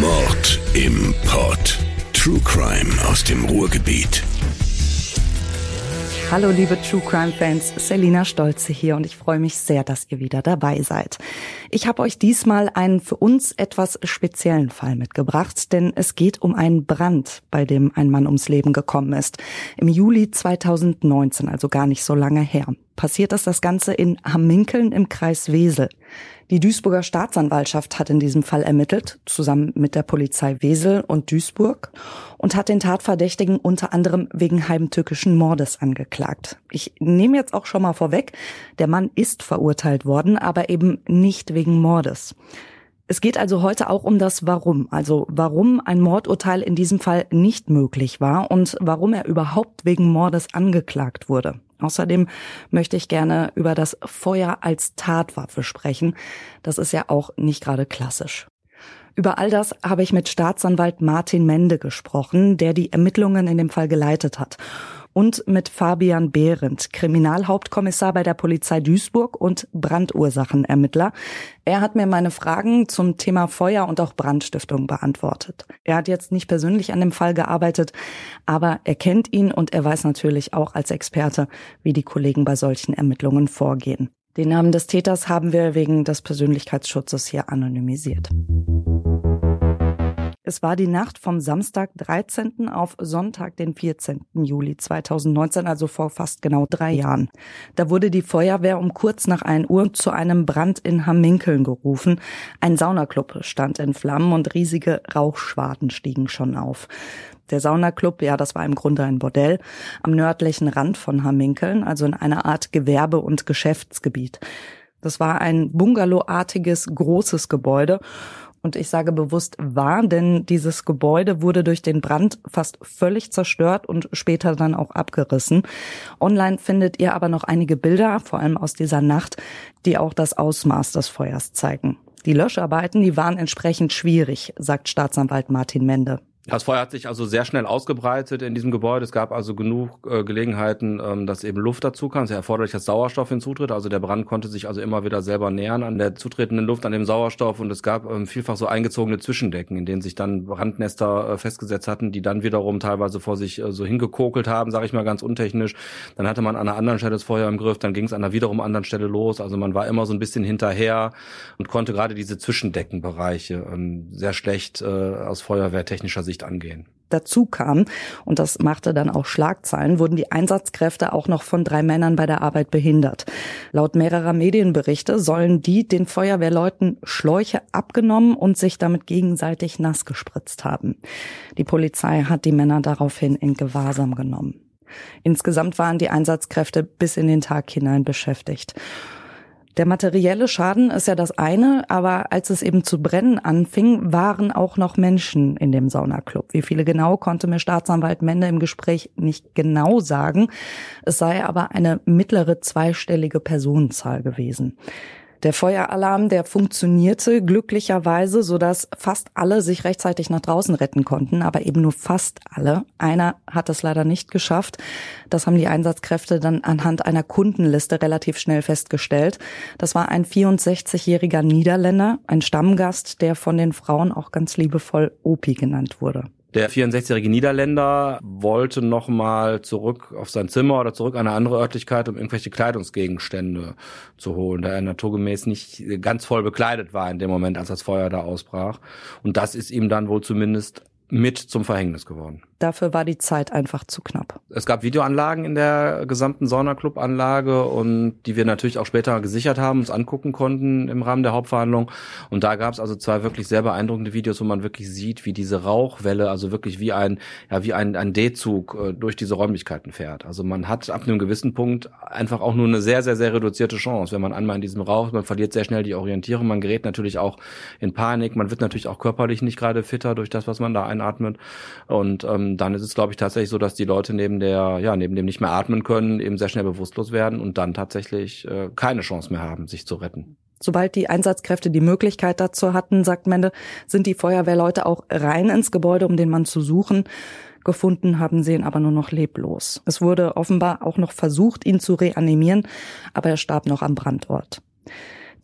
Mord im Pod. True Crime aus dem Ruhrgebiet. Hallo liebe True Crime Fans, Selina Stolze hier und ich freue mich sehr, dass ihr wieder dabei seid. Ich habe euch diesmal einen für uns etwas speziellen Fall mitgebracht, denn es geht um einen Brand, bei dem ein Mann ums Leben gekommen ist. Im Juli 2019, also gar nicht so lange her. Passiert ist das Ganze in Hamminkeln im Kreis Wesel. Die Duisburger Staatsanwaltschaft hat in diesem Fall ermittelt, zusammen mit der Polizei Wesel und Duisburg, und hat den Tatverdächtigen unter anderem wegen heimtückischen Mordes angeklagt. Ich nehme jetzt auch schon mal vorweg, der Mann ist verurteilt worden, aber eben nicht wegen Mordes. Es geht also heute auch um das Warum, also warum ein Mordurteil in diesem Fall nicht möglich war und warum er überhaupt wegen Mordes angeklagt wurde. Außerdem möchte ich gerne über das Feuer als Tatwaffe sprechen. Das ist ja auch nicht gerade klassisch. Über all das habe ich mit Staatsanwalt Martin Mende gesprochen, der die Ermittlungen in dem Fall geleitet hat und mit Fabian Behrendt, Kriminalhauptkommissar bei der Polizei Duisburg und Brandursachenermittler. Er hat mir meine Fragen zum Thema Feuer und auch Brandstiftung beantwortet. Er hat jetzt nicht persönlich an dem Fall gearbeitet, aber er kennt ihn und er weiß natürlich auch als Experte, wie die Kollegen bei solchen Ermittlungen vorgehen. Den Namen des Täters haben wir wegen des Persönlichkeitsschutzes hier anonymisiert. Es war die Nacht vom Samstag 13. auf Sonntag, den 14. Juli 2019, also vor fast genau drei Jahren. Da wurde die Feuerwehr um kurz nach 1 Uhr zu einem Brand in Hamminkeln gerufen. Ein Saunaclub stand in Flammen und riesige Rauchschwaden stiegen schon auf. Der Saunaclub, ja, das war im Grunde ein Bordell am nördlichen Rand von Hamminkeln, also in einer Art Gewerbe- und Geschäftsgebiet. Das war ein Bungalowartiges großes Gebäude und ich sage bewusst war, denn dieses Gebäude wurde durch den Brand fast völlig zerstört und später dann auch abgerissen. Online findet ihr aber noch einige Bilder, vor allem aus dieser Nacht, die auch das Ausmaß des Feuers zeigen. Die Löscharbeiten, die waren entsprechend schwierig, sagt Staatsanwalt Martin Mende. Das Feuer hat sich also sehr schnell ausgebreitet in diesem Gebäude. Es gab also genug äh, Gelegenheiten, ähm, dass eben Luft dazu kam. Es ist erforderlich, dass Sauerstoff hinzutritt. Also der Brand konnte sich also immer wieder selber nähern an der zutretenden Luft, an dem Sauerstoff. Und es gab ähm, vielfach so eingezogene Zwischendecken, in denen sich dann Brandnester äh, festgesetzt hatten, die dann wiederum teilweise vor sich äh, so hingekokelt haben, sage ich mal ganz untechnisch. Dann hatte man an einer anderen Stelle das Feuer im Griff, dann ging es an einer wiederum anderen Stelle los. Also man war immer so ein bisschen hinterher und konnte gerade diese Zwischendeckenbereiche ähm, sehr schlecht äh, aus feuerwehrtechnischer Sicht angehen. Dazu kam, und das machte dann auch Schlagzeilen, wurden die Einsatzkräfte auch noch von drei Männern bei der Arbeit behindert. Laut mehrerer Medienberichte sollen die den Feuerwehrleuten Schläuche abgenommen und sich damit gegenseitig nass gespritzt haben. Die Polizei hat die Männer daraufhin in Gewahrsam genommen. Insgesamt waren die Einsatzkräfte bis in den Tag hinein beschäftigt. Der materielle Schaden ist ja das eine, aber als es eben zu brennen anfing, waren auch noch Menschen in dem Saunaclub. Wie viele genau, konnte mir Staatsanwalt Mende im Gespräch nicht genau sagen. Es sei aber eine mittlere zweistellige Personenzahl gewesen. Der Feueralarm, der funktionierte glücklicherweise, sodass fast alle sich rechtzeitig nach draußen retten konnten, aber eben nur fast alle. Einer hat es leider nicht geschafft. Das haben die Einsatzkräfte dann anhand einer Kundenliste relativ schnell festgestellt. Das war ein 64-jähriger Niederländer, ein Stammgast, der von den Frauen auch ganz liebevoll Opi genannt wurde. Der 64-jährige Niederländer wollte nochmal zurück auf sein Zimmer oder zurück an eine andere Örtlichkeit, um irgendwelche Kleidungsgegenstände zu holen, da er naturgemäß nicht ganz voll bekleidet war in dem Moment, als das Feuer da ausbrach. Und das ist ihm dann wohl zumindest mit zum Verhängnis geworden. Dafür war die Zeit einfach zu knapp. Es gab Videoanlagen in der gesamten Saunaclub-Anlage und die wir natürlich auch später gesichert haben, uns angucken konnten im Rahmen der Hauptverhandlung. Und da gab es also zwei wirklich sehr beeindruckende Videos, wo man wirklich sieht, wie diese Rauchwelle, also wirklich wie ein, ja, wie ein, ein D-Zug äh, durch diese Räumlichkeiten fährt. Also man hat ab einem gewissen Punkt einfach auch nur eine sehr, sehr, sehr reduzierte Chance. Wenn man einmal in diesem Rauch, man verliert sehr schnell die Orientierung, man gerät natürlich auch in Panik, man wird natürlich auch körperlich nicht gerade fitter durch das, was man da einatmet. Und ähm, dann ist es, glaube ich, tatsächlich so, dass die Leute neben der, ja, neben dem nicht mehr atmen können, eben sehr schnell bewusstlos werden und dann tatsächlich äh, keine Chance mehr haben, sich zu retten. Sobald die Einsatzkräfte die Möglichkeit dazu hatten, sagt Mende, sind die Feuerwehrleute auch rein ins Gebäude, um den Mann zu suchen. Gefunden haben sie ihn aber nur noch leblos. Es wurde offenbar auch noch versucht, ihn zu reanimieren, aber er starb noch am Brandort.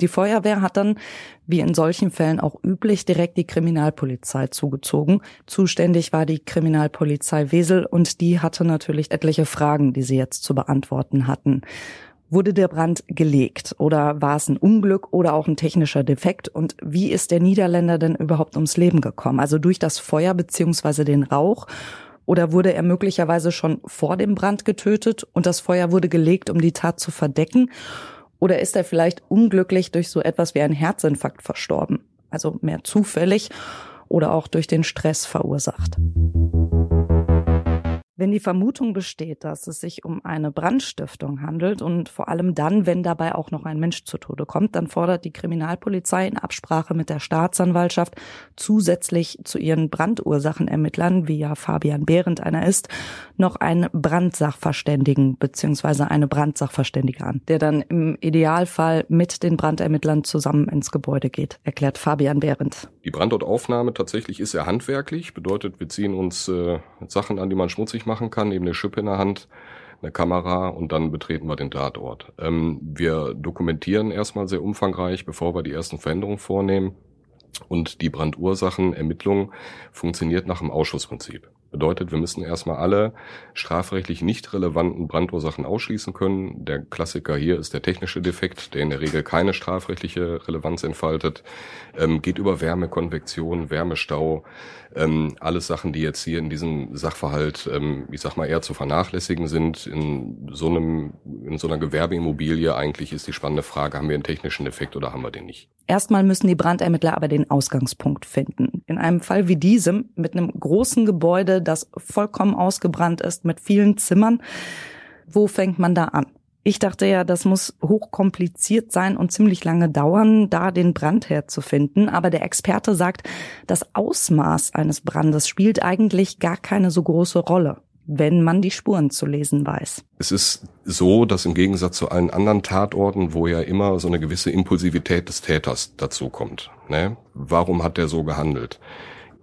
Die Feuerwehr hat dann, wie in solchen Fällen auch üblich, direkt die Kriminalpolizei zugezogen. Zuständig war die Kriminalpolizei Wesel und die hatte natürlich etliche Fragen, die sie jetzt zu beantworten hatten. Wurde der Brand gelegt oder war es ein Unglück oder auch ein technischer Defekt? Und wie ist der Niederländer denn überhaupt ums Leben gekommen? Also durch das Feuer beziehungsweise den Rauch? Oder wurde er möglicherweise schon vor dem Brand getötet und das Feuer wurde gelegt, um die Tat zu verdecken? Oder ist er vielleicht unglücklich durch so etwas wie einen Herzinfarkt verstorben? Also mehr zufällig oder auch durch den Stress verursacht. Wenn die Vermutung besteht, dass es sich um eine Brandstiftung handelt und vor allem dann, wenn dabei auch noch ein Mensch zu Tode kommt, dann fordert die Kriminalpolizei in Absprache mit der Staatsanwaltschaft zusätzlich zu ihren Brandursachenermittlern, wie ja Fabian Behrendt einer ist, noch einen Brandsachverständigen bzw. eine Brandsachverständige an, der dann im Idealfall mit den Brandermittlern zusammen ins Gebäude geht, erklärt Fabian Behrendt. Die Brandortaufnahme tatsächlich ist sehr handwerklich, bedeutet, wir ziehen uns äh, Sachen an, die man schmutzig machen kann, eben eine Schippe in der Hand, eine Kamera und dann betreten wir den Tatort. Ähm, wir dokumentieren erstmal sehr umfangreich, bevor wir die ersten Veränderungen vornehmen. Und die Brandursachenermittlung funktioniert nach dem Ausschussprinzip. Bedeutet, wir müssen erstmal alle strafrechtlich nicht relevanten Brandursachen ausschließen können. Der Klassiker hier ist der technische Defekt, der in der Regel keine strafrechtliche Relevanz entfaltet. Ähm, geht über Wärme, Konvektion, Wärmestau, ähm, alles Sachen, die jetzt hier in diesem Sachverhalt, ähm, ich sag mal, eher zu vernachlässigen sind. In so einem, in so einer Gewerbeimmobilie eigentlich ist die spannende Frage, haben wir einen technischen Defekt oder haben wir den nicht? Erstmal müssen die Brandermittler aber den Ausgangspunkt finden. In einem Fall wie diesem, mit einem großen Gebäude, das vollkommen ausgebrannt ist, mit vielen Zimmern, wo fängt man da an? Ich dachte ja, das muss hochkompliziert sein und ziemlich lange dauern, da den Brandherd zu finden. Aber der Experte sagt, das Ausmaß eines Brandes spielt eigentlich gar keine so große Rolle wenn man die Spuren zu lesen weiß. Es ist so, dass im Gegensatz zu allen anderen Tatorten, wo ja immer so eine gewisse Impulsivität des Täters dazu kommt. Ne? Warum hat der so gehandelt?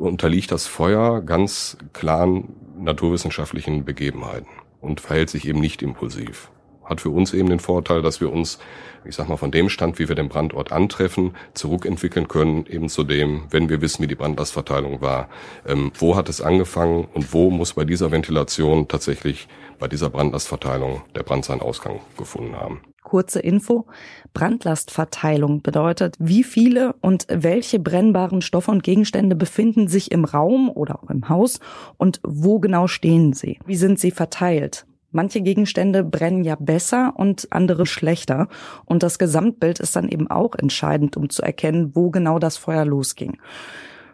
Unterliegt das Feuer ganz klaren naturwissenschaftlichen Begebenheiten und verhält sich eben nicht impulsiv hat für uns eben den Vorteil, dass wir uns, ich sag mal, von dem Stand, wie wir den Brandort antreffen, zurückentwickeln können, eben zu dem, wenn wir wissen, wie die Brandlastverteilung war. Ähm, wo hat es angefangen und wo muss bei dieser Ventilation tatsächlich bei dieser Brandlastverteilung der Brand seinen Ausgang gefunden haben. Kurze Info. Brandlastverteilung bedeutet, wie viele und welche brennbaren Stoffe und Gegenstände befinden sich im Raum oder auch im Haus und wo genau stehen sie? Wie sind sie verteilt? Manche Gegenstände brennen ja besser und andere schlechter. Und das Gesamtbild ist dann eben auch entscheidend, um zu erkennen, wo genau das Feuer losging.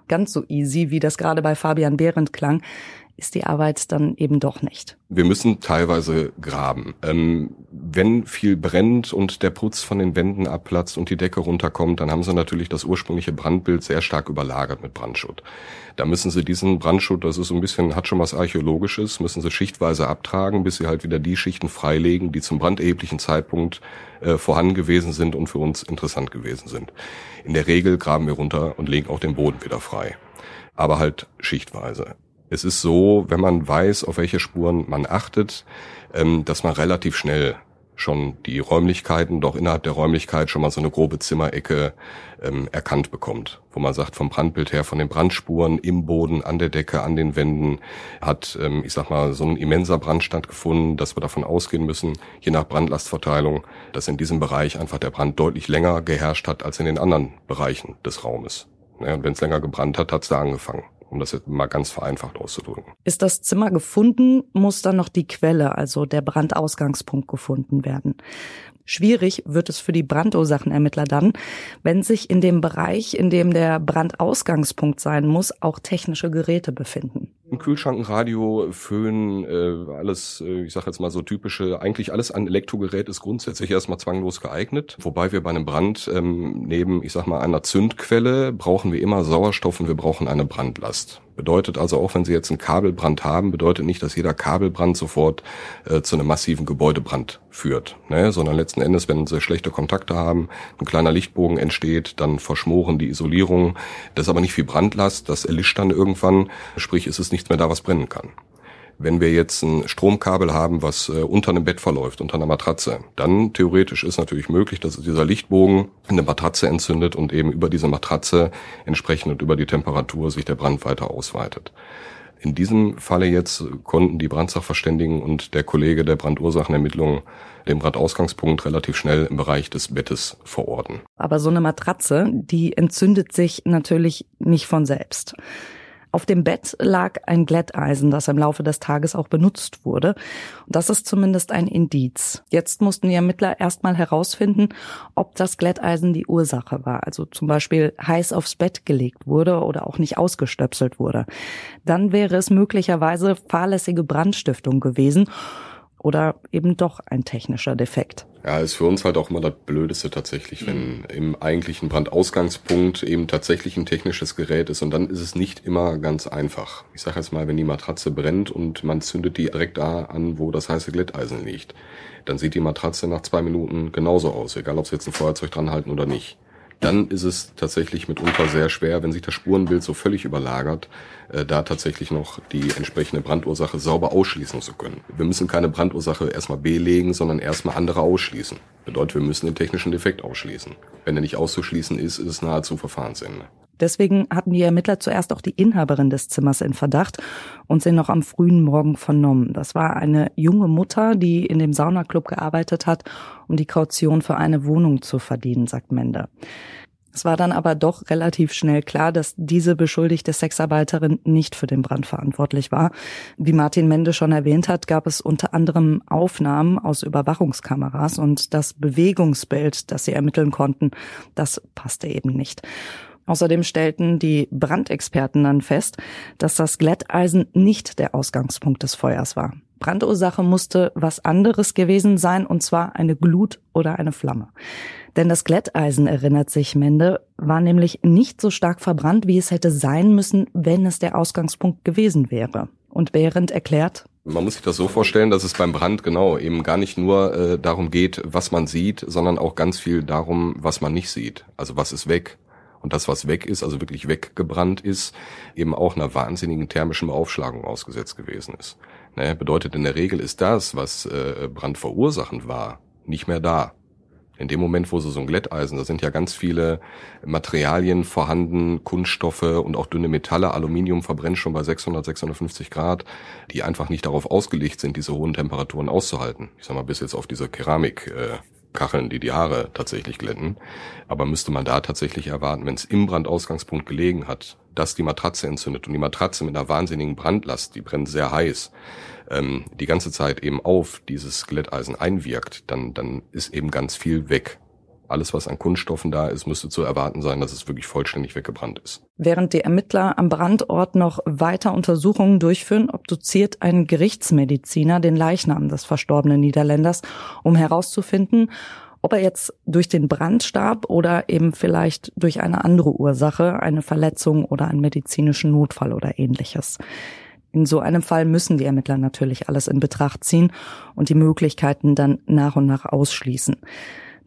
Ganz so easy, wie das gerade bei Fabian Behrendt klang, ist die Arbeit dann eben doch nicht. Wir müssen teilweise graben. Ähm, wenn viel brennt und der Putz von den Wänden abplatzt und die Decke runterkommt, dann haben sie natürlich das ursprüngliche Brandbild sehr stark überlagert mit Brandschutt. Da müssen sie diesen Brandschutt, das ist so ein bisschen, hat schon was Archäologisches, müssen sie schichtweise abtragen, bis sie halt wieder die Schichten freilegen, die zum branderheblichen Zeitpunkt äh, vorhanden gewesen sind und für uns interessant gewesen sind. In der Regel graben wir runter und legen auch den Boden wieder frei. Aber halt schichtweise. Es ist so, wenn man weiß, auf welche Spuren man achtet, ähm, dass man relativ schnell schon die Räumlichkeiten, doch innerhalb der Räumlichkeit schon mal so eine grobe Zimmerecke ähm, erkannt bekommt, wo man sagt, vom Brandbild her, von den Brandspuren im Boden, an der Decke, an den Wänden, hat, ähm, ich sag mal, so ein immenser Brand stattgefunden, dass wir davon ausgehen müssen, je nach Brandlastverteilung, dass in diesem Bereich einfach der Brand deutlich länger geherrscht hat als in den anderen Bereichen des Raumes. Ja, und wenn es länger gebrannt hat, hat es da angefangen um das jetzt mal ganz vereinfacht auszudrücken. Ist das Zimmer gefunden, muss dann noch die Quelle, also der Brandausgangspunkt gefunden werden. Schwierig wird es für die Brandursachenermittler dann, wenn sich in dem Bereich, in dem der Brandausgangspunkt sein muss, auch technische Geräte befinden. Ein Kühlschrank, ein Radio, Föhn, äh, alles, äh, ich sage jetzt mal so typische, eigentlich alles an Elektrogerät ist grundsätzlich erstmal zwanglos geeignet. Wobei wir bei einem Brand ähm, neben, ich sag mal, einer Zündquelle brauchen wir immer Sauerstoff und wir brauchen eine Brandlast. Bedeutet also auch, wenn Sie jetzt einen Kabelbrand haben, bedeutet nicht, dass jeder Kabelbrand sofort äh, zu einem massiven Gebäudebrand führt, ne? sondern letzten Endes, wenn Sie schlechte Kontakte haben, ein kleiner Lichtbogen entsteht, dann verschmoren die Isolierung. Das ist aber nicht viel Brandlast, das erlischt dann irgendwann, sprich ist es nichts mehr da, was brennen kann. Wenn wir jetzt ein Stromkabel haben, was äh, unter einem Bett verläuft, unter einer Matratze, dann theoretisch ist natürlich möglich, dass dieser Lichtbogen eine Matratze entzündet und eben über diese Matratze entsprechend und über die Temperatur sich der Brand weiter ausweitet. In diesem Falle jetzt konnten die Brandsachverständigen und der Kollege der Brandursachenermittlung den Brandausgangspunkt relativ schnell im Bereich des Bettes verorten. Aber so eine Matratze, die entzündet sich natürlich nicht von selbst. Auf dem Bett lag ein Glätteisen, das im Laufe des Tages auch benutzt wurde. Das ist zumindest ein Indiz. Jetzt mussten die Ermittler erstmal herausfinden, ob das Glätteisen die Ursache war. Also zum Beispiel heiß aufs Bett gelegt wurde oder auch nicht ausgestöpselt wurde. Dann wäre es möglicherweise fahrlässige Brandstiftung gewesen oder eben doch ein technischer Defekt. Ja, ist für uns halt auch immer das Blödeste tatsächlich, wenn im eigentlichen Brandausgangspunkt eben tatsächlich ein technisches Gerät ist und dann ist es nicht immer ganz einfach. Ich sage jetzt mal, wenn die Matratze brennt und man zündet die direkt da an, wo das heiße Glätteisen liegt, dann sieht die Matratze nach zwei Minuten genauso aus, egal ob sie jetzt ein Feuerzeug dran halten oder nicht dann ist es tatsächlich mitunter sehr schwer, wenn sich das Spurenbild so völlig überlagert, äh, da tatsächlich noch die entsprechende Brandursache sauber ausschließen zu können. Wir müssen keine Brandursache erstmal belegen, sondern erstmal andere ausschließen. Bedeutet, wir müssen den technischen Defekt ausschließen. Wenn er nicht auszuschließen ist, ist es nahezu Verfahrensende. Deswegen hatten die Ermittler zuerst auch die Inhaberin des Zimmers in Verdacht und sie noch am frühen Morgen vernommen. Das war eine junge Mutter, die in dem Saunaclub gearbeitet hat, um die Kaution für eine Wohnung zu verdienen, sagt Mende. Es war dann aber doch relativ schnell klar, dass diese beschuldigte Sexarbeiterin nicht für den Brand verantwortlich war. Wie Martin Mende schon erwähnt hat, gab es unter anderem Aufnahmen aus Überwachungskameras und das Bewegungsbild, das sie ermitteln konnten, das passte eben nicht. Außerdem stellten die Brandexperten dann fest, dass das Glätteisen nicht der Ausgangspunkt des Feuers war. Brandursache musste was anderes gewesen sein, und zwar eine Glut oder eine Flamme. Denn das Glätteisen, erinnert sich Mende, war nämlich nicht so stark verbrannt, wie es hätte sein müssen, wenn es der Ausgangspunkt gewesen wäre. Und Behrendt erklärt, man muss sich das so vorstellen, dass es beim Brand genau eben gar nicht nur äh, darum geht, was man sieht, sondern auch ganz viel darum, was man nicht sieht. Also was ist weg, und das, was weg ist, also wirklich weggebrannt ist, eben auch einer wahnsinnigen thermischen Aufschlagung ausgesetzt gewesen ist. Ne, bedeutet in der Regel ist das, was äh, brandverursachend war, nicht mehr da. In dem Moment, wo so so ein Glätteisen, da sind ja ganz viele Materialien vorhanden, Kunststoffe und auch dünne Metalle. Aluminium verbrennt schon bei 600, 650 Grad, die einfach nicht darauf ausgelegt sind, diese hohen Temperaturen auszuhalten. Ich sag mal, bis jetzt auf diese Keramik äh, Kacheln, die die Haare tatsächlich glätten. Aber müsste man da tatsächlich erwarten, wenn es im Brandausgangspunkt gelegen hat, dass die Matratze entzündet und die Matratze mit einer wahnsinnigen Brandlast, die brennt sehr heiß, ähm, die ganze Zeit eben auf dieses Glätteisen einwirkt, dann, dann ist eben ganz viel weg alles, was an Kunststoffen da ist, müsste zu erwarten sein, dass es wirklich vollständig weggebrannt ist. Während die Ermittler am Brandort noch weiter Untersuchungen durchführen, obduziert ein Gerichtsmediziner den Leichnam des verstorbenen Niederländers, um herauszufinden, ob er jetzt durch den Brand starb oder eben vielleicht durch eine andere Ursache, eine Verletzung oder einen medizinischen Notfall oder ähnliches. In so einem Fall müssen die Ermittler natürlich alles in Betracht ziehen und die Möglichkeiten dann nach und nach ausschließen.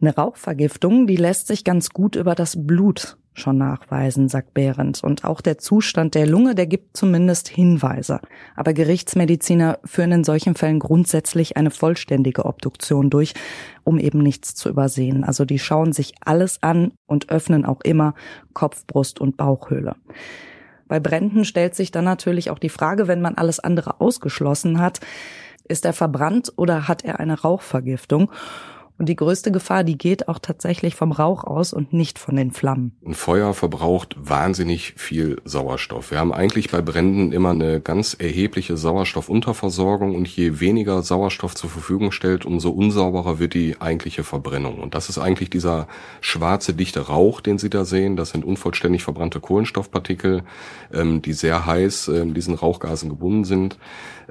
Eine Rauchvergiftung, die lässt sich ganz gut über das Blut schon nachweisen, sagt Behrendt. Und auch der Zustand der Lunge, der gibt zumindest Hinweise. Aber Gerichtsmediziner führen in solchen Fällen grundsätzlich eine vollständige Obduktion durch, um eben nichts zu übersehen. Also die schauen sich alles an und öffnen auch immer Kopf, Brust und Bauchhöhle. Bei Bränden stellt sich dann natürlich auch die Frage, wenn man alles andere ausgeschlossen hat, ist er verbrannt oder hat er eine Rauchvergiftung? Und die größte Gefahr, die geht auch tatsächlich vom Rauch aus und nicht von den Flammen. Ein Feuer verbraucht wahnsinnig viel Sauerstoff. Wir haben eigentlich bei Bränden immer eine ganz erhebliche Sauerstoffunterversorgung und je weniger Sauerstoff zur Verfügung stellt, umso unsauberer wird die eigentliche Verbrennung. Und das ist eigentlich dieser schwarze, dichte Rauch, den Sie da sehen. Das sind unvollständig verbrannte Kohlenstoffpartikel, ähm, die sehr heiß äh, in diesen Rauchgasen gebunden sind.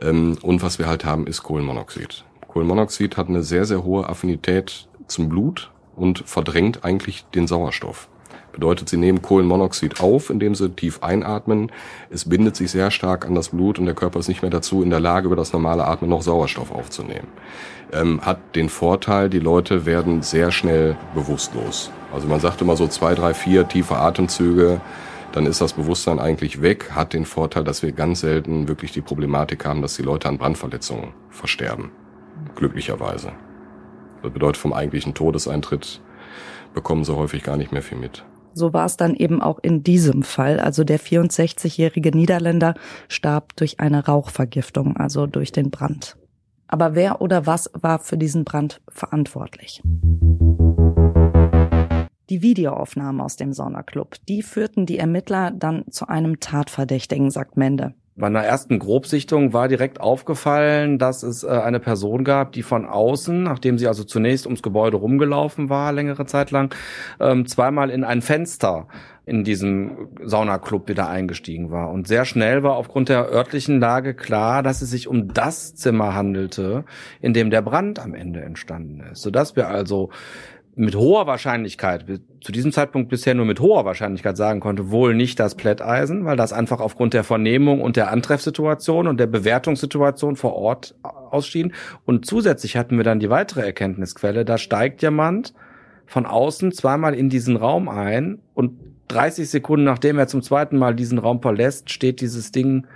Ähm, und was wir halt haben, ist Kohlenmonoxid. Kohlenmonoxid hat eine sehr, sehr hohe Affinität zum Blut und verdrängt eigentlich den Sauerstoff. Bedeutet, sie nehmen Kohlenmonoxid auf, indem sie tief einatmen. Es bindet sich sehr stark an das Blut und der Körper ist nicht mehr dazu in der Lage, über das normale Atmen noch Sauerstoff aufzunehmen. Ähm, hat den Vorteil, die Leute werden sehr schnell bewusstlos. Also man sagt immer so zwei, drei, vier tiefe Atemzüge dann ist das Bewusstsein eigentlich weg, hat den Vorteil, dass wir ganz selten wirklich die Problematik haben, dass die Leute an Brandverletzungen versterben. Glücklicherweise. Das bedeutet, vom eigentlichen Todeseintritt bekommen sie häufig gar nicht mehr viel mit. So war es dann eben auch in diesem Fall. Also der 64-jährige Niederländer starb durch eine Rauchvergiftung, also durch den Brand. Aber wer oder was war für diesen Brand verantwortlich? Die Videoaufnahmen aus dem Saunaclub, die führten die Ermittler dann zu einem Tatverdächtigen, sagt Mende. Bei einer ersten Grobsichtung war direkt aufgefallen, dass es äh, eine Person gab, die von außen, nachdem sie also zunächst ums Gebäude rumgelaufen war, längere Zeit lang, ähm, zweimal in ein Fenster in diesem Saunaclub wieder eingestiegen war. Und sehr schnell war aufgrund der örtlichen Lage klar, dass es sich um das Zimmer handelte, in dem der Brand am Ende entstanden ist. Sodass wir also mit hoher Wahrscheinlichkeit, zu diesem Zeitpunkt bisher nur mit hoher Wahrscheinlichkeit sagen konnte, wohl nicht das Plätteisen, weil das einfach aufgrund der Vernehmung und der Antreffsituation und der Bewertungssituation vor Ort ausschien. Und zusätzlich hatten wir dann die weitere Erkenntnisquelle, da steigt jemand von außen zweimal in diesen Raum ein und 30 Sekunden nachdem er zum zweiten Mal diesen Raum verlässt, steht dieses Ding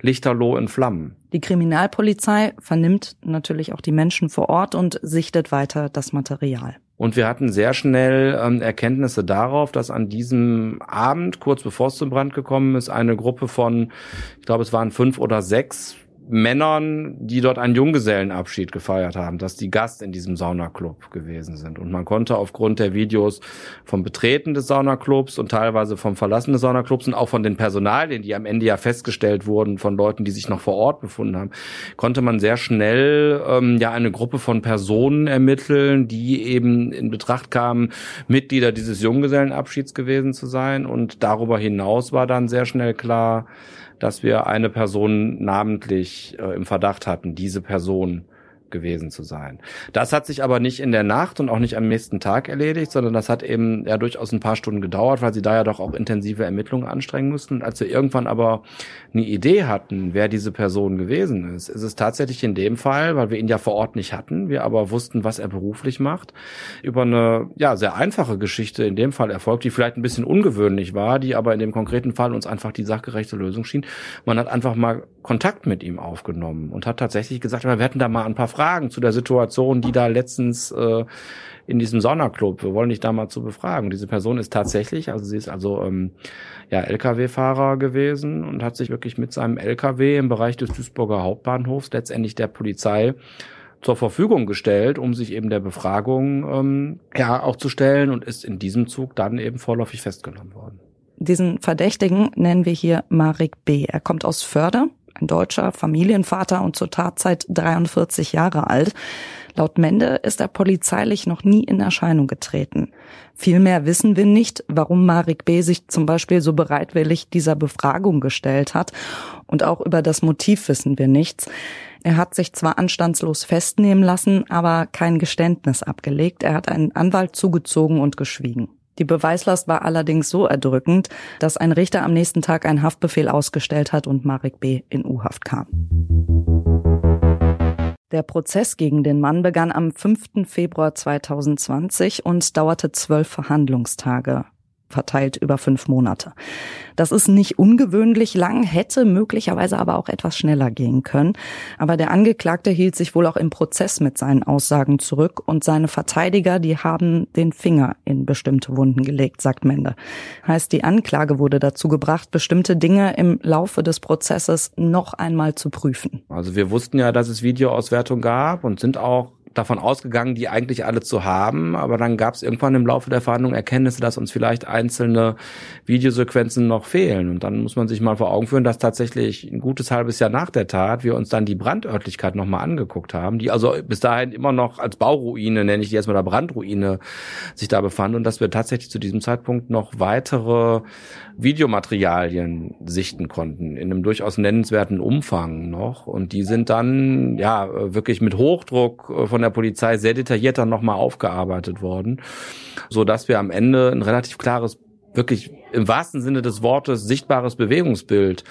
lichterloh in Flammen. Die Kriminalpolizei vernimmt natürlich auch die Menschen vor Ort und sichtet weiter das Material. Und wir hatten sehr schnell ähm, Erkenntnisse darauf, dass an diesem Abend, kurz bevor es zum Brand gekommen ist, eine Gruppe von, ich glaube, es waren fünf oder sechs Männern, die dort einen Junggesellenabschied gefeiert haben, dass die Gast in diesem Saunaclub gewesen sind. Und man konnte aufgrund der Videos vom Betreten des Saunaclubs und teilweise vom Verlassen des Saunaclubs und auch von den Personalien, die am Ende ja festgestellt wurden von Leuten, die sich noch vor Ort befunden haben, konnte man sehr schnell ähm, ja eine Gruppe von Personen ermitteln, die eben in Betracht kamen, Mitglieder dieses Junggesellenabschieds gewesen zu sein. Und darüber hinaus war dann sehr schnell klar, dass wir eine Person namentlich äh, im Verdacht hatten, diese Person gewesen zu sein. Das hat sich aber nicht in der Nacht und auch nicht am nächsten Tag erledigt, sondern das hat eben ja durchaus ein paar Stunden gedauert, weil sie da ja doch auch intensive Ermittlungen anstrengen mussten. Als wir irgendwann aber eine Idee hatten, wer diese Person gewesen ist, ist es tatsächlich in dem Fall, weil wir ihn ja vor Ort nicht hatten, wir aber wussten, was er beruflich macht, über eine ja sehr einfache Geschichte in dem Fall erfolgt, die vielleicht ein bisschen ungewöhnlich war, die aber in dem konkreten Fall uns einfach die sachgerechte Lösung schien. Man hat einfach mal Kontakt mit ihm aufgenommen und hat tatsächlich gesagt, wir hätten da mal ein paar Fragen zu der Situation, die da letztens äh, in diesem Sonderclub, wir wollen dich da mal zu befragen. Diese Person ist tatsächlich, also sie ist also ähm, ja Lkw-Fahrer gewesen und hat sich wirklich mit seinem Lkw im Bereich des Duisburger Hauptbahnhofs letztendlich der Polizei zur Verfügung gestellt, um sich eben der Befragung ähm, ja auch zu stellen und ist in diesem Zug dann eben vorläufig festgenommen worden. Diesen Verdächtigen nennen wir hier Marek B. Er kommt aus Förde, ein deutscher Familienvater und zur Tatzeit 43 Jahre alt. Laut Mende ist er polizeilich noch nie in Erscheinung getreten. Vielmehr wissen wir nicht, warum Marek B. sich zum Beispiel so bereitwillig dieser Befragung gestellt hat. Und auch über das Motiv wissen wir nichts. Er hat sich zwar anstandslos festnehmen lassen, aber kein Geständnis abgelegt. Er hat einen Anwalt zugezogen und geschwiegen. Die Beweislast war allerdings so erdrückend, dass ein Richter am nächsten Tag einen Haftbefehl ausgestellt hat und Marek B. in U-Haft kam. Der Prozess gegen den Mann begann am 5. Februar 2020 und dauerte zwölf Verhandlungstage verteilt über fünf Monate. Das ist nicht ungewöhnlich lang, hätte möglicherweise aber auch etwas schneller gehen können. Aber der Angeklagte hielt sich wohl auch im Prozess mit seinen Aussagen zurück und seine Verteidiger, die haben den Finger in bestimmte Wunden gelegt, sagt Mende. Heißt, die Anklage wurde dazu gebracht, bestimmte Dinge im Laufe des Prozesses noch einmal zu prüfen. Also wir wussten ja, dass es Videoauswertung gab und sind auch davon ausgegangen, die eigentlich alle zu haben, aber dann gab es irgendwann im Laufe der Verhandlung Erkenntnisse, dass uns vielleicht einzelne Videosequenzen noch fehlen. Und dann muss man sich mal vor Augen führen, dass tatsächlich ein gutes halbes Jahr nach der Tat wir uns dann die Brandörtlichkeit nochmal angeguckt haben, die also bis dahin immer noch als Bauruine, nenne ich die jetzt mal, der Brandruine, sich da befand und dass wir tatsächlich zu diesem Zeitpunkt noch weitere Videomaterialien sichten konnten, in einem durchaus nennenswerten Umfang noch. Und die sind dann ja wirklich mit Hochdruck von der Polizei sehr detailliert dann nochmal aufgearbeitet worden, so dass wir am Ende ein relativ klares wirklich im wahrsten Sinne des Wortes sichtbares Bewegungsbild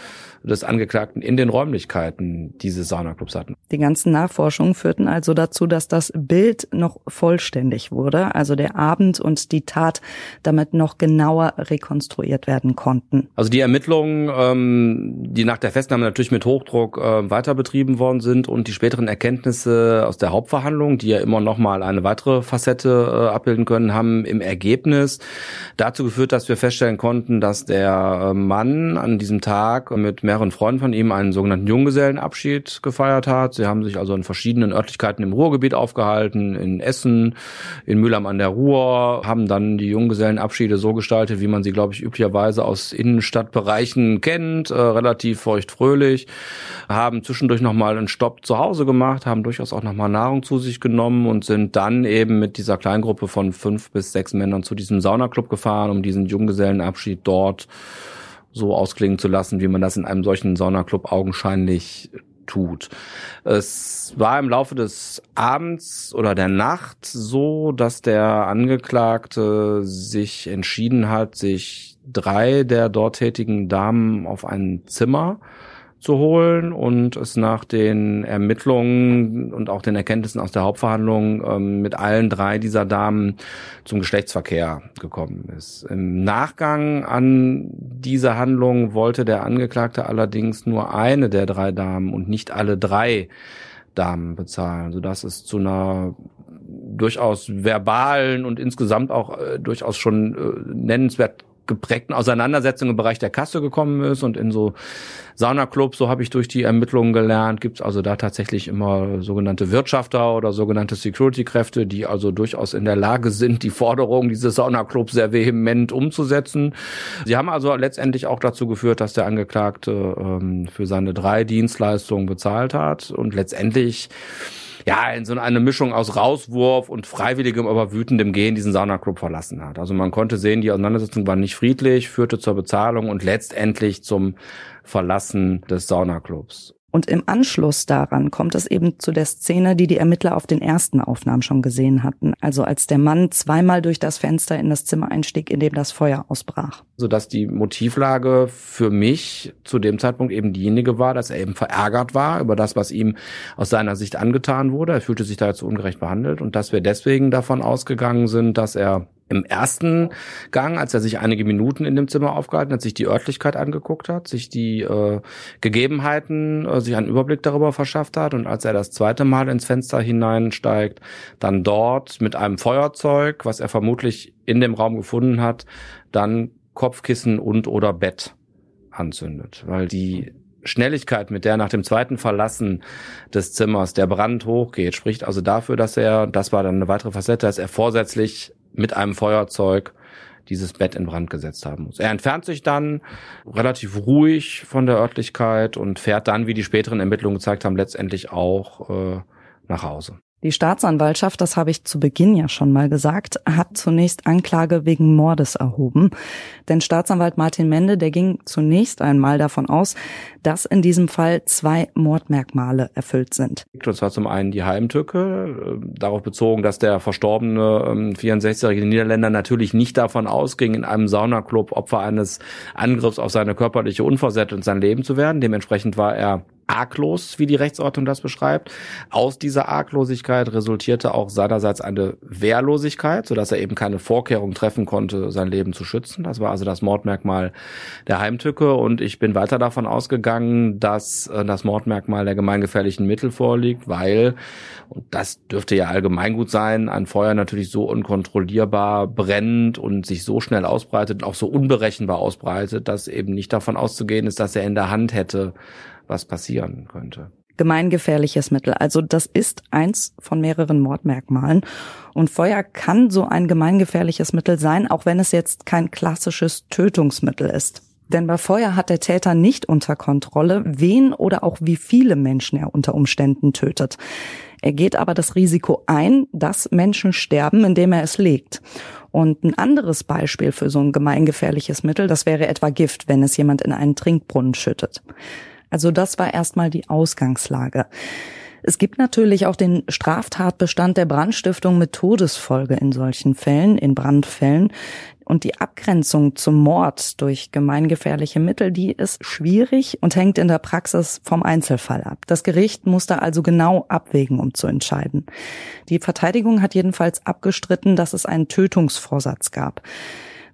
des Angeklagten in den Räumlichkeiten dieses Saunaclubs hatten. Die ganzen Nachforschungen führten also dazu, dass das Bild noch vollständig wurde, also der Abend und die Tat damit noch genauer rekonstruiert werden konnten. Also die Ermittlungen, ähm, die nach der Festnahme natürlich mit Hochdruck äh, weiter betrieben worden sind und die späteren Erkenntnisse aus der Hauptverhandlung, die ja immer noch mal eine weitere Facette äh, abbilden können, haben im Ergebnis dazu geführt, dass wir feststellen konnten, dass der äh, Mann an diesem Tag mit mehreren Freunden von ihm einen sogenannten Junggesellenabschied gefeiert hat. Sie haben sich also in verschiedenen Örtlichkeiten im Ruhrgebiet aufgehalten, in Essen, in Mülheim an der Ruhr, haben dann die Junggesellenabschiede so gestaltet, wie man sie, glaube ich, üblicherweise aus Innenstadtbereichen kennt, äh, relativ feuchtfröhlich, haben zwischendurch nochmal einen Stopp zu Hause gemacht, haben durchaus auch nochmal Nahrung zu sich genommen und sind dann eben mit dieser Kleingruppe von fünf bis sechs Männern zu diesem Saunaclub gefahren, um diesen Junggesellenabschied dort so ausklingen zu lassen, wie man das in einem solchen Saunaclub augenscheinlich tut. Es war im Laufe des Abends oder der Nacht so, dass der Angeklagte sich entschieden hat, sich drei der dort tätigen Damen auf ein Zimmer zu holen und es nach den Ermittlungen und auch den Erkenntnissen aus der Hauptverhandlung ähm, mit allen drei dieser Damen zum Geschlechtsverkehr gekommen ist. Im Nachgang an diese Handlung wollte der Angeklagte allerdings nur eine der drei Damen und nicht alle drei Damen bezahlen, sodass es zu einer durchaus verbalen und insgesamt auch äh, durchaus schon äh, nennenswert geprägten Auseinandersetzung im Bereich der Kasse gekommen ist und in so Saunaclubs, so habe ich durch die Ermittlungen gelernt, gibt's also da tatsächlich immer sogenannte Wirtschafter oder sogenannte Security-Kräfte, die also durchaus in der Lage sind, die Forderungen dieses Saunaclubs sehr vehement umzusetzen. Sie haben also letztendlich auch dazu geführt, dass der Angeklagte ähm, für seine drei Dienstleistungen bezahlt hat und letztendlich ja, in so eine Mischung aus Rauswurf und freiwilligem, aber wütendem Gehen diesen Saunaclub verlassen hat. Also man konnte sehen, die Auseinandersetzung war nicht friedlich, führte zur Bezahlung und letztendlich zum Verlassen des Saunaclubs. Und im Anschluss daran kommt es eben zu der Szene, die die Ermittler auf den ersten Aufnahmen schon gesehen hatten. Also als der Mann zweimal durch das Fenster in das Zimmer einstieg, in dem das Feuer ausbrach. Sodass die Motivlage für mich zu dem Zeitpunkt eben diejenige war, dass er eben verärgert war über das, was ihm aus seiner Sicht angetan wurde. Er fühlte sich da jetzt ungerecht behandelt und dass wir deswegen davon ausgegangen sind, dass er im ersten Gang, als er sich einige Minuten in dem Zimmer aufgehalten hat, sich die Örtlichkeit angeguckt hat, sich die äh, Gegebenheiten, äh, sich einen Überblick darüber verschafft hat. Und als er das zweite Mal ins Fenster hineinsteigt, dann dort mit einem Feuerzeug, was er vermutlich in dem Raum gefunden hat, dann Kopfkissen und oder Bett anzündet, weil die Schnelligkeit, mit der nach dem zweiten Verlassen des Zimmers der Brand hochgeht, spricht also dafür, dass er, das war dann eine weitere Facette, dass er vorsätzlich mit einem Feuerzeug dieses Bett in Brand gesetzt haben muss. Er entfernt sich dann relativ ruhig von der Örtlichkeit und fährt dann, wie die späteren Ermittlungen gezeigt haben, letztendlich auch äh, nach Hause. Die Staatsanwaltschaft, das habe ich zu Beginn ja schon mal gesagt, hat zunächst Anklage wegen Mordes erhoben. Denn Staatsanwalt Martin Mende, der ging zunächst einmal davon aus, dass in diesem Fall zwei Mordmerkmale erfüllt sind. Und zwar zum einen die Heimtücke, äh, darauf bezogen, dass der verstorbene 64-jährige ähm, Niederländer natürlich nicht davon ausging, in einem Saunaclub Opfer eines Angriffs auf seine körperliche Unversetzt und sein Leben zu werden. Dementsprechend war er arglos, wie die Rechtsordnung das beschreibt. Aus dieser Arglosigkeit resultierte auch seinerseits eine Wehrlosigkeit, sodass er eben keine Vorkehrung treffen konnte, sein Leben zu schützen. Das war also das Mordmerkmal der Heimtücke. Und ich bin weiter davon ausgegangen, dass äh, das Mordmerkmal der gemeingefährlichen Mittel vorliegt, weil, und das dürfte ja allgemeingut sein, ein Feuer natürlich so unkontrollierbar brennt und sich so schnell ausbreitet und auch so unberechenbar ausbreitet, dass eben nicht davon auszugehen ist, dass er in der Hand hätte, was passieren könnte. Gemeingefährliches Mittel. Also das ist eins von mehreren Mordmerkmalen. Und Feuer kann so ein gemeingefährliches Mittel sein, auch wenn es jetzt kein klassisches Tötungsmittel ist. Denn bei Feuer hat der Täter nicht unter Kontrolle, wen oder auch wie viele Menschen er unter Umständen tötet. Er geht aber das Risiko ein, dass Menschen sterben, indem er es legt. Und ein anderes Beispiel für so ein gemeingefährliches Mittel, das wäre etwa Gift, wenn es jemand in einen Trinkbrunnen schüttet. Also das war erstmal die Ausgangslage. Es gibt natürlich auch den Straftatbestand der Brandstiftung mit Todesfolge in solchen Fällen, in Brandfällen. Und die Abgrenzung zum Mord durch gemeingefährliche Mittel, die ist schwierig und hängt in der Praxis vom Einzelfall ab. Das Gericht muss da also genau abwägen, um zu entscheiden. Die Verteidigung hat jedenfalls abgestritten, dass es einen Tötungsvorsatz gab.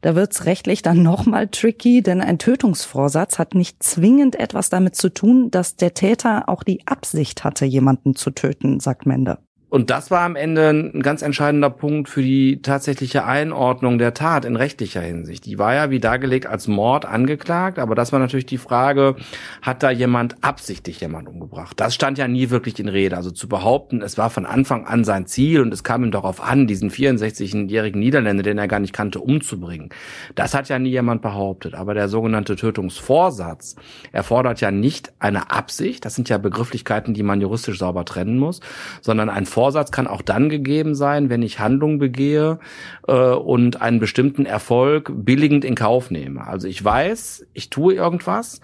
Da wird's rechtlich dann nochmal tricky, denn ein Tötungsvorsatz hat nicht zwingend etwas damit zu tun, dass der Täter auch die Absicht hatte, jemanden zu töten, sagt Mende. Und das war am Ende ein ganz entscheidender Punkt für die tatsächliche Einordnung der Tat in rechtlicher Hinsicht. Die war ja wie dargelegt als Mord angeklagt, aber das war natürlich die Frage, hat da jemand absichtlich jemand umgebracht? Das stand ja nie wirklich in Rede. Also zu behaupten, es war von Anfang an sein Ziel und es kam ihm darauf an, diesen 64-jährigen Niederländer, den er gar nicht kannte, umzubringen. Das hat ja nie jemand behauptet. Aber der sogenannte Tötungsvorsatz erfordert ja nicht eine Absicht, das sind ja Begrifflichkeiten, die man juristisch sauber trennen muss, sondern ein kann auch dann gegeben sein, wenn ich Handlungen begehe äh, und einen bestimmten Erfolg billigend in Kauf nehme. Also ich weiß, ich tue irgendwas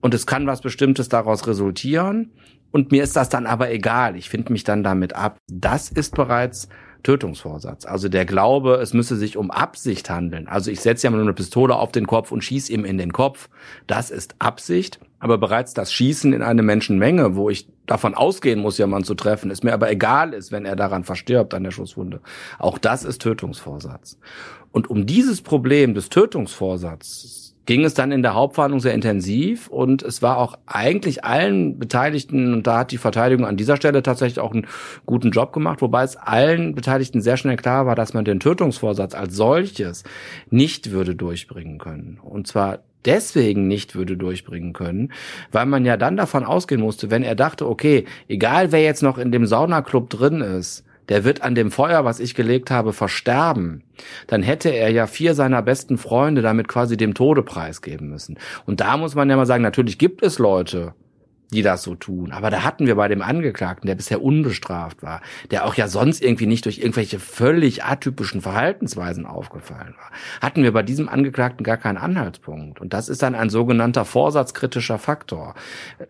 und es kann was Bestimmtes daraus resultieren und mir ist das dann aber egal. Ich finde mich dann damit ab. Das ist bereits Tötungsvorsatz. Also der Glaube, es müsse sich um Absicht handeln. Also ich setze ja mal eine Pistole auf den Kopf und schieße ihm in den Kopf. Das ist Absicht. Aber bereits das Schießen in eine Menschenmenge, wo ich davon ausgehen muss, jemanden zu treffen, ist mir aber egal ist, wenn er daran verstirbt, an der Schusswunde. Auch das ist Tötungsvorsatz. Und um dieses Problem des Tötungsvorsatzes ging es dann in der Hauptverhandlung sehr intensiv und es war auch eigentlich allen Beteiligten, und da hat die Verteidigung an dieser Stelle tatsächlich auch einen guten Job gemacht, wobei es allen Beteiligten sehr schnell klar war, dass man den Tötungsvorsatz als solches nicht würde durchbringen können. Und zwar deswegen nicht würde durchbringen können, weil man ja dann davon ausgehen musste, wenn er dachte, okay, egal wer jetzt noch in dem Saunaclub drin ist, der wird an dem Feuer, was ich gelegt habe, versterben, dann hätte er ja vier seiner besten Freunde damit quasi dem Tode preisgeben müssen. Und da muss man ja mal sagen, natürlich gibt es Leute, die das so tun. Aber da hatten wir bei dem Angeklagten, der bisher unbestraft war, der auch ja sonst irgendwie nicht durch irgendwelche völlig atypischen Verhaltensweisen aufgefallen war, hatten wir bei diesem Angeklagten gar keinen Anhaltspunkt. Und das ist dann ein sogenannter vorsatzkritischer Faktor.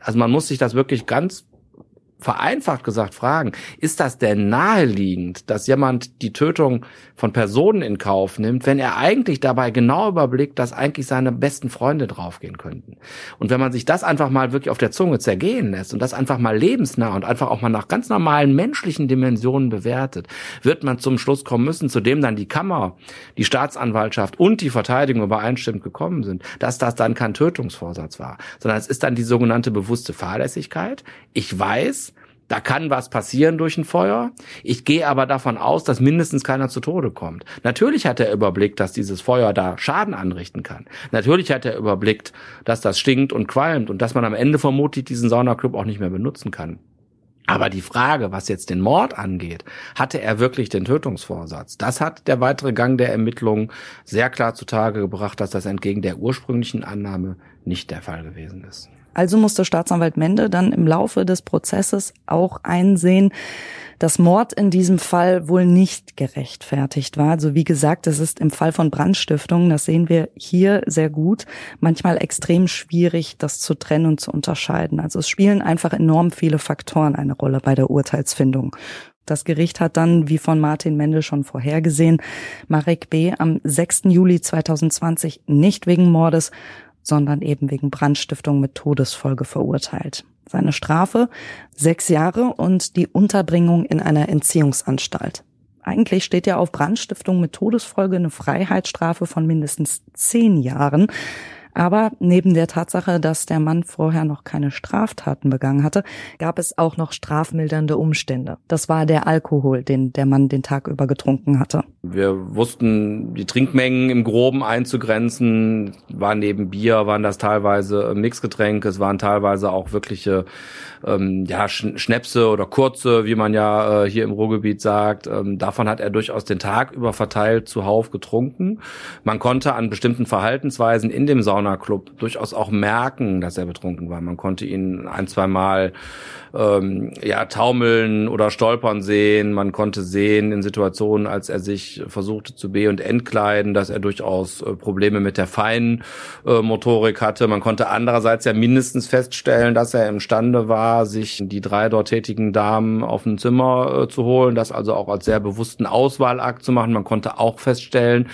Also man muss sich das wirklich ganz vereinfacht gesagt fragen, ist das denn naheliegend, dass jemand die Tötung von Personen in Kauf nimmt, wenn er eigentlich dabei genau überblickt, dass eigentlich seine besten Freunde draufgehen könnten? Und wenn man sich das einfach mal wirklich auf der Zunge zergehen lässt und das einfach mal lebensnah und einfach auch mal nach ganz normalen menschlichen Dimensionen bewertet, wird man zum Schluss kommen müssen, zu dem dann die Kammer, die Staatsanwaltschaft und die Verteidigung übereinstimmend gekommen sind, dass das dann kein Tötungsvorsatz war, sondern es ist dann die sogenannte bewusste Fahrlässigkeit. Ich weiß, da kann was passieren durch ein Feuer. Ich gehe aber davon aus, dass mindestens keiner zu Tode kommt. Natürlich hat er überblickt, dass dieses Feuer da Schaden anrichten kann. Natürlich hat er überblickt, dass das stinkt und qualmt und dass man am Ende vermutlich diesen Saunaclub auch nicht mehr benutzen kann. Aber die Frage, was jetzt den Mord angeht, hatte er wirklich den Tötungsvorsatz? Das hat der weitere Gang der Ermittlungen sehr klar zutage gebracht, dass das entgegen der ursprünglichen Annahme nicht der Fall gewesen ist. Also musste Staatsanwalt Mende dann im Laufe des Prozesses auch einsehen, dass Mord in diesem Fall wohl nicht gerechtfertigt war. Also wie gesagt, es ist im Fall von Brandstiftung, das sehen wir hier sehr gut, manchmal extrem schwierig, das zu trennen und zu unterscheiden. Also es spielen einfach enorm viele Faktoren eine Rolle bei der Urteilsfindung. Das Gericht hat dann, wie von Martin Mendel schon vorhergesehen, Marek B. am 6. Juli 2020 nicht wegen Mordes, sondern eben wegen Brandstiftung mit Todesfolge verurteilt. Seine Strafe sechs Jahre und die Unterbringung in einer Entziehungsanstalt. Eigentlich steht ja auf Brandstiftung mit Todesfolge eine Freiheitsstrafe von mindestens zehn Jahren. Aber neben der Tatsache, dass der Mann vorher noch keine Straftaten begangen hatte, gab es auch noch strafmildernde Umstände. Das war der Alkohol, den der Mann den Tag über getrunken hatte. Wir wussten, die Trinkmengen im Groben einzugrenzen. War neben Bier, waren das teilweise Mixgetränke, es waren teilweise auch wirkliche ähm, ja, Schnäpse oder Kurze, wie man ja äh, hier im Ruhrgebiet sagt. Ähm, davon hat er durchaus den Tag über verteilt zuhauf getrunken. Man konnte an bestimmten Verhaltensweisen in dem Sauna Saunaclub durchaus auch merken, dass er betrunken war. Man konnte ihn ein, zwei ähm, ja, taumeln oder stolpern sehen. Man konnte sehen in Situationen, als er sich versuchte zu be- und entkleiden, dass er durchaus äh, Probleme mit der feinen äh, Motorik hatte. Man konnte andererseits ja mindestens feststellen, dass er imstande war, sich die drei dort tätigen Damen auf ein Zimmer äh, zu holen, das also auch als sehr bewussten Auswahlakt zu machen. Man konnte auch feststellen,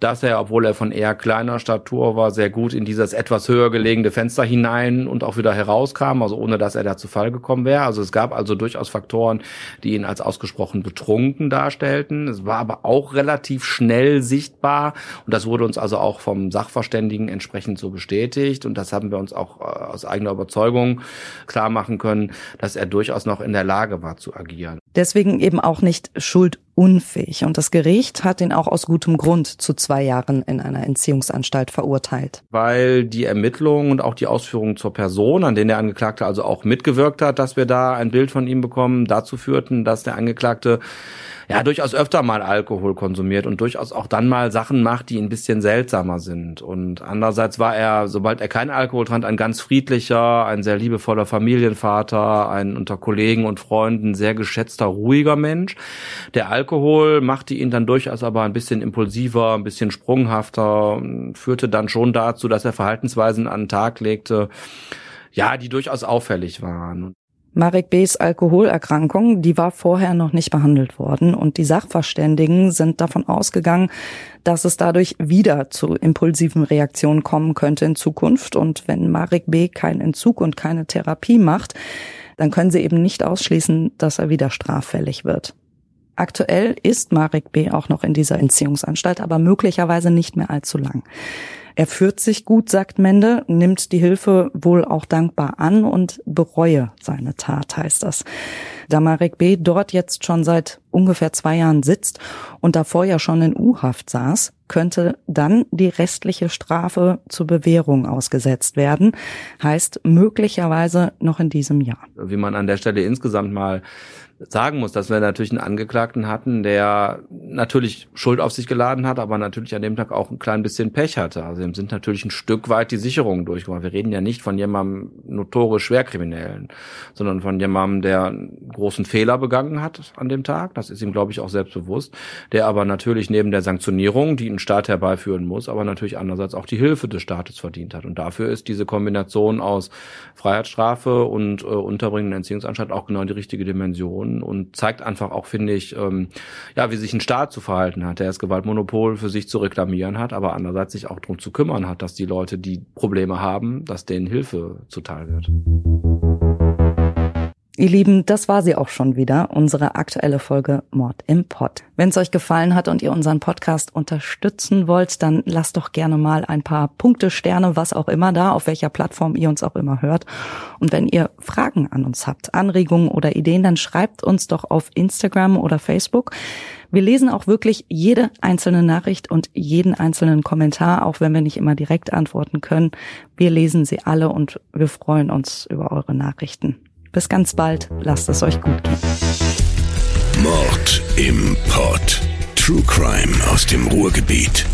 dass er, obwohl er von eher kleiner Statur war, sehr gut in dieses etwas höher gelegene Fenster hinein und auch wieder herauskam, also ohne dass er da zu Fall gekommen wäre. Also es gab also durchaus Faktoren, die ihn als ausgesprochen betrunken darstellten. Es war aber auch relativ schnell sichtbar und das wurde uns also auch vom Sachverständigen entsprechend so bestätigt und das haben wir uns auch äh, aus eigener Überzeugung klar machen können, dass er durchaus noch in der Lage war zu agieren. Deswegen eben auch nicht schuldunfähig. Und das Gericht hat ihn auch aus gutem Grund zu zwei Jahren in einer Entziehungsanstalt verurteilt. Weil die Ermittlungen und auch die Ausführungen zur Person, an denen der Angeklagte also auch mitgewirkt hat, dass wir da ein Bild von ihm bekommen, dazu führten, dass der Angeklagte ja durchaus öfter mal Alkohol konsumiert und durchaus auch dann mal Sachen macht, die ein bisschen seltsamer sind. Und andererseits war er, sobald er keinen Alkohol trank, ein ganz friedlicher, ein sehr liebevoller Familienvater, ein unter Kollegen und Freunden sehr geschätzter, ruhiger Mensch. Der Alkohol machte ihn dann durchaus aber ein bisschen impulsiver, ein bisschen sprunghafter, führte dann schon dazu, dass er Verhaltensweisen an den Tag legte, ja, die durchaus auffällig waren. Marek B.'s Alkoholerkrankung, die war vorher noch nicht behandelt worden und die Sachverständigen sind davon ausgegangen, dass es dadurch wieder zu impulsiven Reaktionen kommen könnte in Zukunft und wenn Marek B. keinen Entzug und keine Therapie macht, dann können sie eben nicht ausschließen, dass er wieder straffällig wird. Aktuell ist Marek B. auch noch in dieser Entziehungsanstalt, aber möglicherweise nicht mehr allzu lang. Er führt sich gut, sagt Mende, nimmt die Hilfe wohl auch dankbar an und bereue seine Tat, heißt das. Da Marek B. dort jetzt schon seit ungefähr zwei Jahren sitzt und davor ja schon in U-Haft saß, könnte dann die restliche Strafe zur Bewährung ausgesetzt werden. Heißt möglicherweise noch in diesem Jahr. Wie man an der Stelle insgesamt mal sagen muss, dass wir natürlich einen Angeklagten hatten, der natürlich Schuld auf sich geladen hat, aber natürlich an dem Tag auch ein klein bisschen Pech hatte. Also ihm sind natürlich ein Stück weit die Sicherungen durchgekommen. Wir reden ja nicht von jemandem notorisch Schwerkriminellen, sondern von jemandem, der einen großen Fehler begangen hat an dem Tag. Das ist ihm, glaube ich, auch selbstbewusst. Der aber natürlich neben der Sanktionierung, die ein Staat herbeiführen muss, aber natürlich andererseits auch die Hilfe des Staates verdient hat. Und dafür ist diese Kombination aus Freiheitsstrafe und äh, Unterbringen in Entziehungsanstalt auch genau die richtige Dimension und zeigt einfach auch, finde ich, ähm, ja, wie sich ein Staat zu verhalten hat, der das Gewaltmonopol für sich zu reklamieren hat, aber andererseits sich auch darum zu kümmern hat, dass die Leute, die Probleme haben, dass denen Hilfe zuteil wird. Ihr Lieben, das war sie auch schon wieder, unsere aktuelle Folge Mord im Pott. Wenn es euch gefallen hat und ihr unseren Podcast unterstützen wollt, dann lasst doch gerne mal ein paar Punkte, Sterne, was auch immer da, auf welcher Plattform ihr uns auch immer hört. Und wenn ihr Fragen an uns habt, Anregungen oder Ideen, dann schreibt uns doch auf Instagram oder Facebook. Wir lesen auch wirklich jede einzelne Nachricht und jeden einzelnen Kommentar, auch wenn wir nicht immer direkt antworten können. Wir lesen sie alle und wir freuen uns über eure Nachrichten. Bis ganz bald. Lasst es euch gut gehen. Mord im Pod. True Crime aus dem Ruhrgebiet.